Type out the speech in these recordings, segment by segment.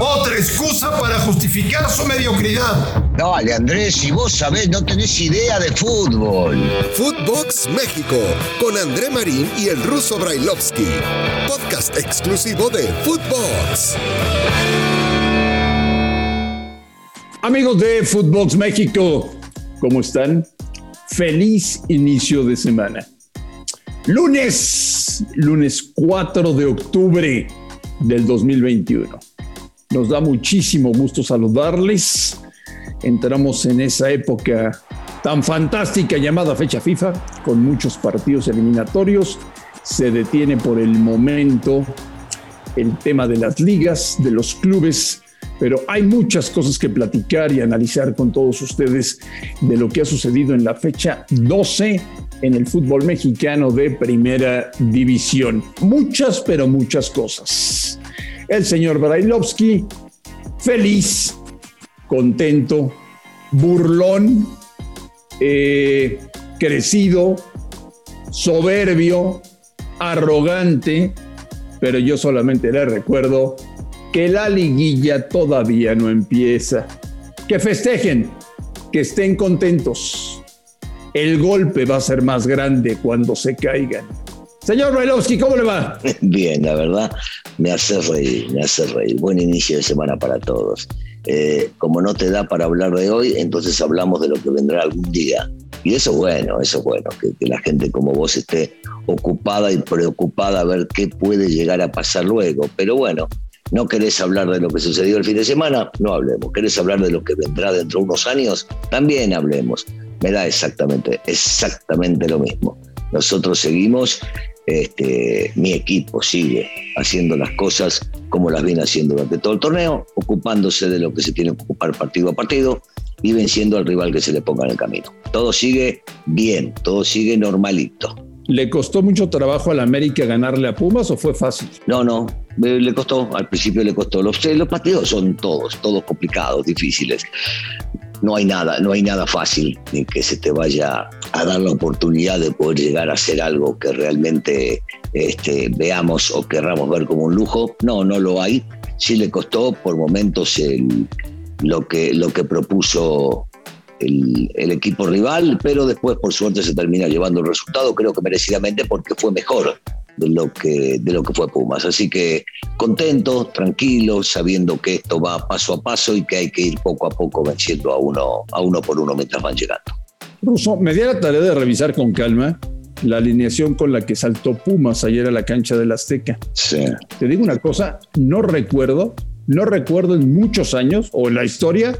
Otra excusa para justificar su mediocridad. Dale, Andrés, si vos sabés, no tenés idea de fútbol. Footbox México, con André Marín y el ruso Brailovsky. Podcast exclusivo de Footbox. Amigos de Footbox México, ¿cómo están? Feliz inicio de semana. Lunes, lunes 4 de octubre del 2021. Nos da muchísimo gusto saludarles. Entramos en esa época tan fantástica llamada fecha FIFA, con muchos partidos eliminatorios. Se detiene por el momento el tema de las ligas, de los clubes, pero hay muchas cosas que platicar y analizar con todos ustedes de lo que ha sucedido en la fecha 12 en el fútbol mexicano de primera división. Muchas, pero muchas cosas. El señor Brailovsky, feliz, contento, burlón, eh, crecido, soberbio, arrogante, pero yo solamente le recuerdo que la liguilla todavía no empieza. Que festejen, que estén contentos. El golpe va a ser más grande cuando se caigan. Señor Brailovsky, ¿cómo le va? Bien, la verdad, me hace reír, me hace reír. Buen inicio de semana para todos. Eh, como no te da para hablar de hoy, entonces hablamos de lo que vendrá algún día. Y eso es bueno, eso es bueno, que, que, la gente como vos esté ocupada y preocupada a ver qué puede llegar a pasar luego. Pero bueno, no querés hablar de lo que sucedió el fin de semana, no hablemos. ¿Querés hablar de lo que vendrá dentro de unos años? También hablemos. Me da exactamente, exactamente lo mismo. Nosotros seguimos, este, mi equipo sigue haciendo las cosas como las viene haciendo durante todo el torneo, ocupándose de lo que se tiene que ocupar partido a partido y venciendo al rival que se le ponga en el camino. Todo sigue bien, todo sigue normalito. ¿Le costó mucho trabajo al América ganarle a Pumas o fue fácil? No, no, le costó, al principio le costó. Los, los partidos son todos, todos complicados, difíciles. No hay nada, no hay nada fácil ni que se te vaya a dar la oportunidad de poder llegar a hacer algo que realmente este, veamos o querramos ver como un lujo. No, no lo hay. Sí le costó por momentos lo, que, lo que propuso el, el, equipo rival, pero después por suerte se termina llevando el resultado, creo que merecidamente porque fue mejor de lo que, de lo que fue Pumas. Así que contento, tranquilo, sabiendo que esto va paso a paso y que hay que ir poco a poco venciendo a uno, a uno por uno mientras van llegando. Russo, me di la tarea de revisar con calma la alineación con la que saltó Pumas ayer a la cancha del Azteca. Sí. Te digo una cosa, no recuerdo, no recuerdo en muchos años o en la historia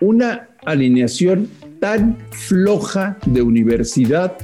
una alineación tan floja de universidad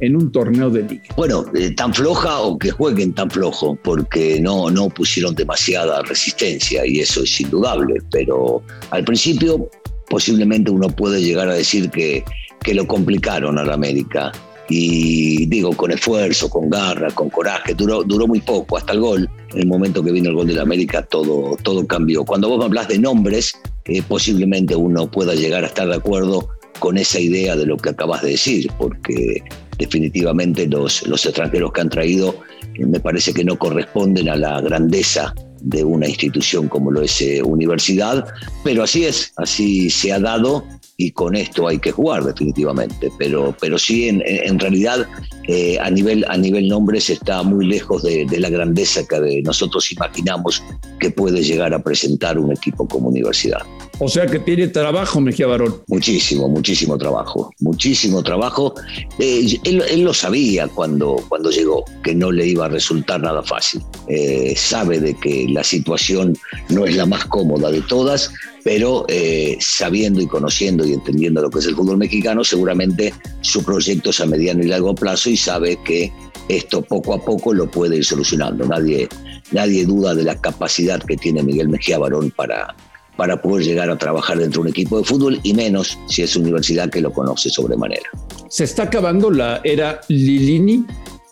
en un torneo de liga. Bueno, eh, tan floja o que jueguen tan flojo, porque no, no pusieron demasiada resistencia y eso es indudable, pero al principio posiblemente uno puede llegar a decir que, que lo complicaron a la América. Y digo, con esfuerzo, con garra, con coraje, duró, duró muy poco, hasta el gol. En el momento que vino el gol de la América, todo, todo cambió. Cuando vos hablas de nombres, eh, posiblemente uno pueda llegar a estar de acuerdo con esa idea de lo que acabas de decir, porque definitivamente los, los extranjeros que han traído eh, me parece que no corresponden a la grandeza de una institución como lo es eh, universidad, pero así es, así se ha dado y con esto hay que jugar definitivamente, pero, pero sí en, en realidad eh, a, nivel, a nivel nombres está muy lejos de, de, la grandeza que nosotros imaginamos que puede llegar a presentar un equipo como universidad. O sea que tiene trabajo Mejía Barón. Muchísimo, muchísimo trabajo, muchísimo trabajo. Eh, él, lo sabía cuando, cuando llegó, que no le iba a resultar nada fácil. Eh, sabe de que la situación no es la más cómoda de todas, pero eh, sabiendo y conociendo y entendiendo lo que es el fútbol mexicano, seguramente su proyecto es a mediano y largo plazo y sabe que esto poco a poco lo puede ir solucionando. Nadie, nadie duda de la capacidad que tiene Miguel Mejía Barón para, para poder llegar a trabajar dentro de un equipo de fútbol y menos si es universidad que lo conoce sobremanera. ¿Se está acabando la era Lilini?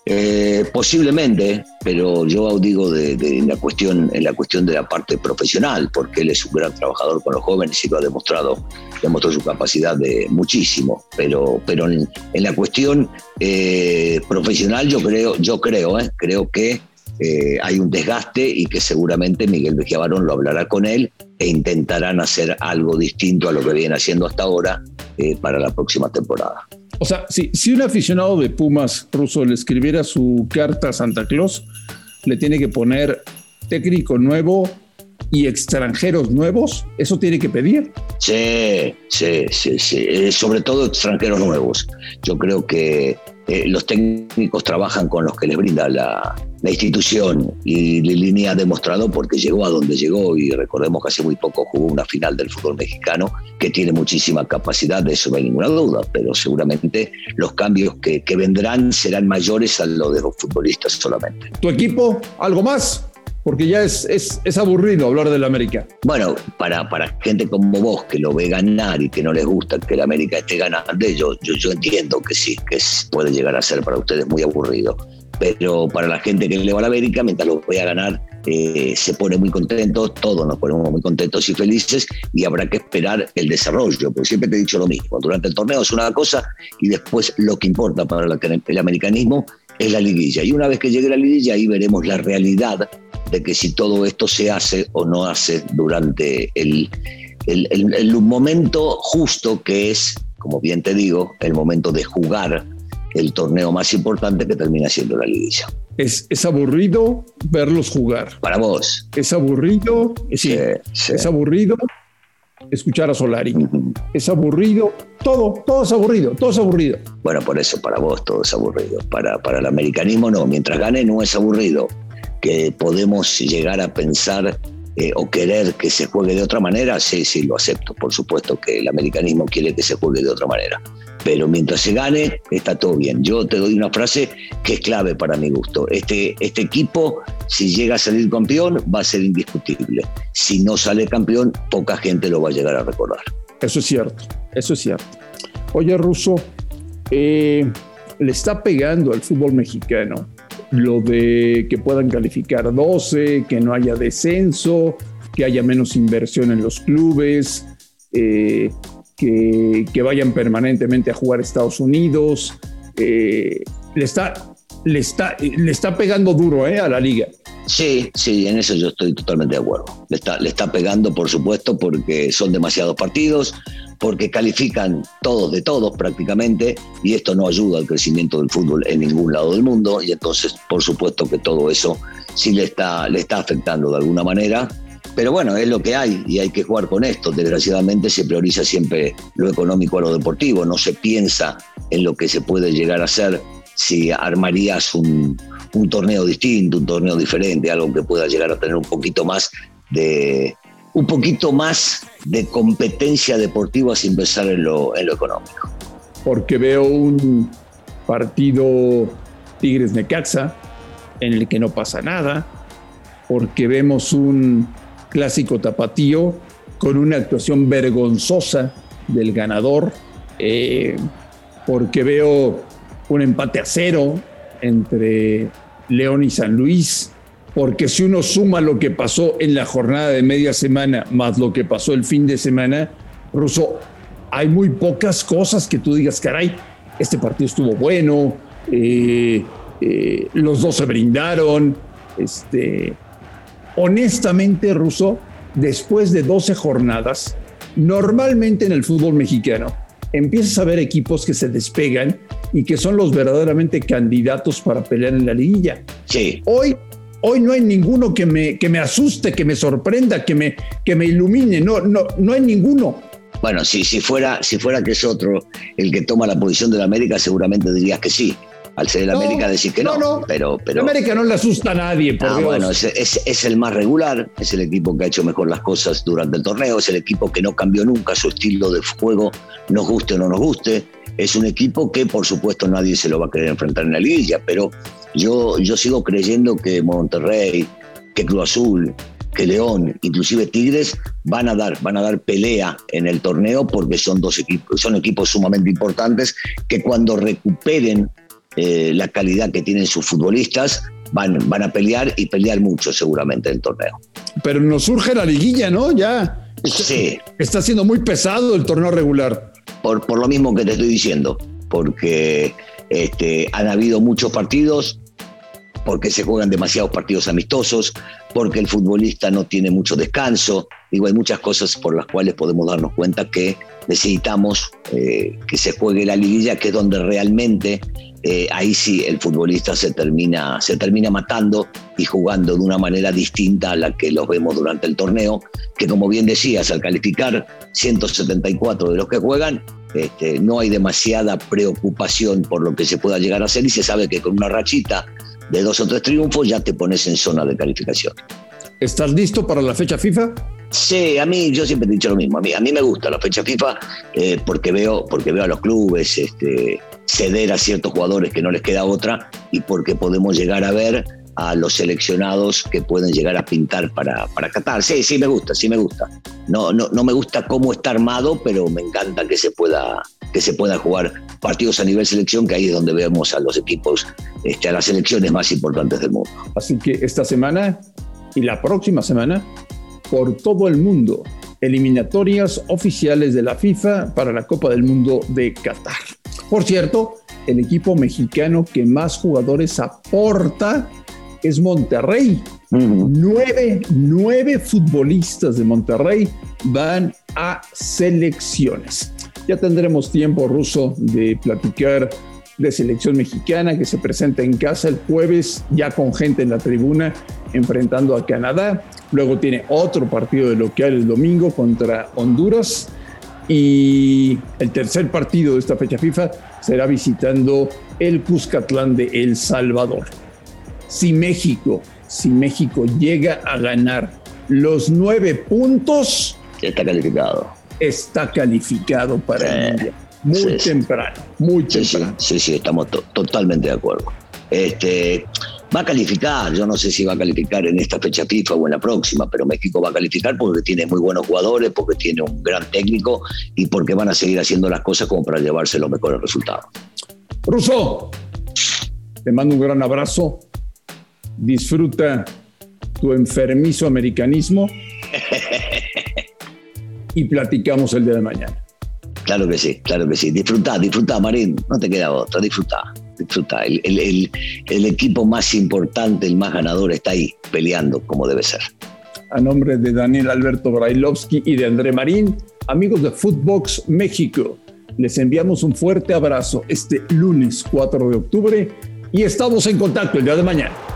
Eh, posiblemente, pero yo digo de, de, la cuestión, en la cuestión de la parte profesional, porque él es un gran trabajador con los jóvenes y lo ha demostrado, demostró su capacidad de muchísimo, pero, pero en, en la cuestión eh, profesional yo creo, yo creo, eh, creo que hay un desgaste y que seguramente Miguel Barón lo hablará con él e intentarán hacer algo distinto a lo que viene haciendo hasta ahora eh, para la próxima temporada. O sea, si, si un aficionado de Pumas ruso le escribiera su carta a Santa Claus, le tiene que poner técnico nuevo y extranjeros nuevos, ¿eso tiene que pedir? Sí, sí, sí, sí. Eh, sobre todo extranjeros nuevos. Yo creo que eh, los técnicos trabajan con los que les brinda la, institución y Lilini ha demostrado porque llegó a donde llegó y recordemos que hace muy poco jugó una final del fútbol mexicano que tiene muchísima capacidad, de eso no hay ninguna duda, pero seguramente los cambios que, que vendrán serán mayores a los de los futbolistas solamente. ¿Tu equipo? ¿Algo más? porque ya es, es, es, aburrido hablar del América. Bueno, para, para gente como vos que lo ve ganar y que no les gusta que el América esté ganando, yo, yo, yo entiendo que sí, que puede llegar a ser para ustedes muy aburrido. Pero para la gente que le va a la América, mientras lo voy a ganar, eh, se pone muy contento, todos nos ponemos muy contentos y felices y habrá que esperar el desarrollo, porque siempre te he dicho lo mismo, durante el torneo es una cosa y después lo que importa para el americanismo es la liguilla. Y una vez que llegue la liguilla, ahí veremos la realidad de que si todo esto se hace o no hace durante el, el, momento justo que es, como bien te digo, el momento de jugar el torneo más importante que termina siendo la liguilla. Es, es aburrido verlos jugar. Para vos. Es aburrido, sí, es aburrido escuchar a Solari. Es aburrido, todo, todo es aburrido, todo es aburrido. Bueno, por eso para vos todo es aburrido. Para, para el americanismo no, mientras gane no es aburrido que podemos llegar a pensar eh, o querer que se juegue de otra manera, sí, sí, lo acepto. Por supuesto que el americanismo quiere que se juegue de otra manera. Pero mientras se gane, está todo bien. Yo te doy una frase que es clave para mi gusto. Este, este equipo, si llega a salir campeón, va a ser indiscutible. Si no sale campeón, poca gente lo va a llegar a recordar. Eso es cierto, eso es cierto. Oye, Russo, eh, le está pegando al fútbol mexicano lo de que puedan calificar 12, que no haya descenso, que haya menos inversión en los clubes, eh, que, vayan permanentemente a jugar Estados Unidos. Eh, le, está, le, está, le está pegando duro eh, a la liga. Sí, sí, en eso yo estoy totalmente de acuerdo. Le está, le está pegando, por supuesto, porque son demasiados partidos, porque califican todos de todos prácticamente, y esto no ayuda al crecimiento del fútbol en ningún lado del mundo, y entonces, por supuesto que todo eso sí le está, le está afectando de alguna manera. Pero bueno, es lo que hay y hay que jugar con esto. Desgraciadamente se prioriza siempre lo económico a lo deportivo, no se piensa en lo que se puede llegar a hacer si armarías un, un torneo distinto, un torneo diferente, algo que pueda llegar a tener un poquito más de un poquito más de competencia deportiva sin pensar en lo, en lo económico. Porque veo un partido Tigres Necaxa en el que no pasa nada, porque vemos un clásico tapatío con una actuación vergonzosa del ganador, eh, porque veo un empate a cero entre León y San Luis, porque si uno suma lo que pasó en la jornada de media semana más lo que pasó el fin de semana, Russo, hay muy pocas cosas que tú digas, caray, este partido estuvo bueno, eh, eh, los dos se brindaron. Este, honestamente, Russo, después de 12 jornadas, normalmente en el fútbol mexicano, empiezas a ver equipos que se despegan y que son los verdaderamente candidatos para pelear en la liguilla. Sí. Hoy, hoy no hay ninguno que me, que me asuste, que me sorprenda, que me, que me ilumine. No, no, no hay ninguno. Bueno, si, si, fuera, si fuera que es otro el que toma la posición de la América, seguramente dirías que sí al ser el América decir que no. no, Pero, pero, América no le asusta a nadie, por ah, Bueno, es, es, el más regular, es el equipo que ha hecho mejor las cosas durante el torneo, es el equipo que no cambió nunca su estilo de juego, nos guste o no nos guste. Es un equipo que, por supuesto, nadie se lo va a querer enfrentar en la liguilla, pero yo, yo sigo creyendo que Monterrey, que Cruz Azul, que León, inclusive Tigres, van a dar, van a dar pelea en el torneo porque son dos equipos, son equipos sumamente importantes que cuando recuperen eh, la calidad que tienen sus futbolistas, van, van a pelear y pelear mucho seguramente en el torneo. Pero nos surge la liguilla, ¿no? Ya. Sí. Está siendo muy pesado el torneo regular. Por, por lo mismo que te estoy diciendo, porque este, han habido muchos partidos porque se juegan demasiados partidos amistosos, porque el futbolista no tiene mucho descanso. Digo, hay muchas cosas por las cuales podemos darnos cuenta que necesitamos eh, que se juegue la liguilla, que es donde realmente eh, ahí sí el futbolista se termina, se termina matando y jugando de una manera distinta a la que los vemos durante el torneo, que como bien decías, al calificar 174 de los que juegan, este, no hay demasiada preocupación por lo que se pueda llegar a hacer y se sabe que con una rachita de dos o tres triunfos ya te pones en zona de calificación. ¿Estás listo para la fecha FIFA? Sí, a mí yo siempre he dicho lo mismo. A mí, a mí me gusta la fecha FIFA eh, porque, veo, porque veo a los clubes este, ceder a ciertos jugadores que no les queda otra y porque podemos llegar a ver a los seleccionados que pueden llegar a pintar para, para Qatar. Sí, sí me gusta, sí me gusta. No, no, no me gusta cómo está armado, pero me encanta que se pueda, que se pueda jugar partidos a nivel selección, que ahí es donde vemos a los equipos, este, a las selecciones más importantes del mundo. Así que esta semana y la próxima semana, por todo el mundo, eliminatorias oficiales de la FIFA para la Copa del Mundo de Qatar. Por cierto, el equipo mexicano que más jugadores aporta es Monterrey. nueve, nueve futbolistas de Monterrey van a selecciones. Ya tendremos tiempo, Ruso, de platicar de selección mexicana que se presenta en casa el jueves, ya con gente en la tribuna, enfrentando a Canadá. Luego tiene otro partido de local el domingo contra Honduras. Y el tercer partido de esta fecha FIFA será visitando el Cuscatlán de El Salvador si México, si México llega a ganar los nueve puntos, está calificado. Está calificado para el Mundial. Muy temprano, muy temprano. Sí, sí, estamos totalmente de acuerdo. Este, va a calificar, yo no sé si va a calificar en esta fecha FIFA o en la próxima, pero México va a calificar porque tiene muy buenos jugadores, porque tiene un gran técnico y porque van a seguir haciendo las cosas como para llevarse los mejores resultados. Russo, te mando un gran abrazo disfruta tu enfermizo americanismo y platicamos el día de mañana. Claro que sí, claro que sí. Disfruta, disfruta, Marín. No te queda otra, disfruta, disfruta. El, el equipo más importante, el más ganador, está ahí, peleando como debe ser. A nombre de Daniel Alberto Brailovsky y de André Marín, amigos de Footbox México, les enviamos un fuerte abrazo este lunes 4 de octubre y estamos en contacto el día de mañana.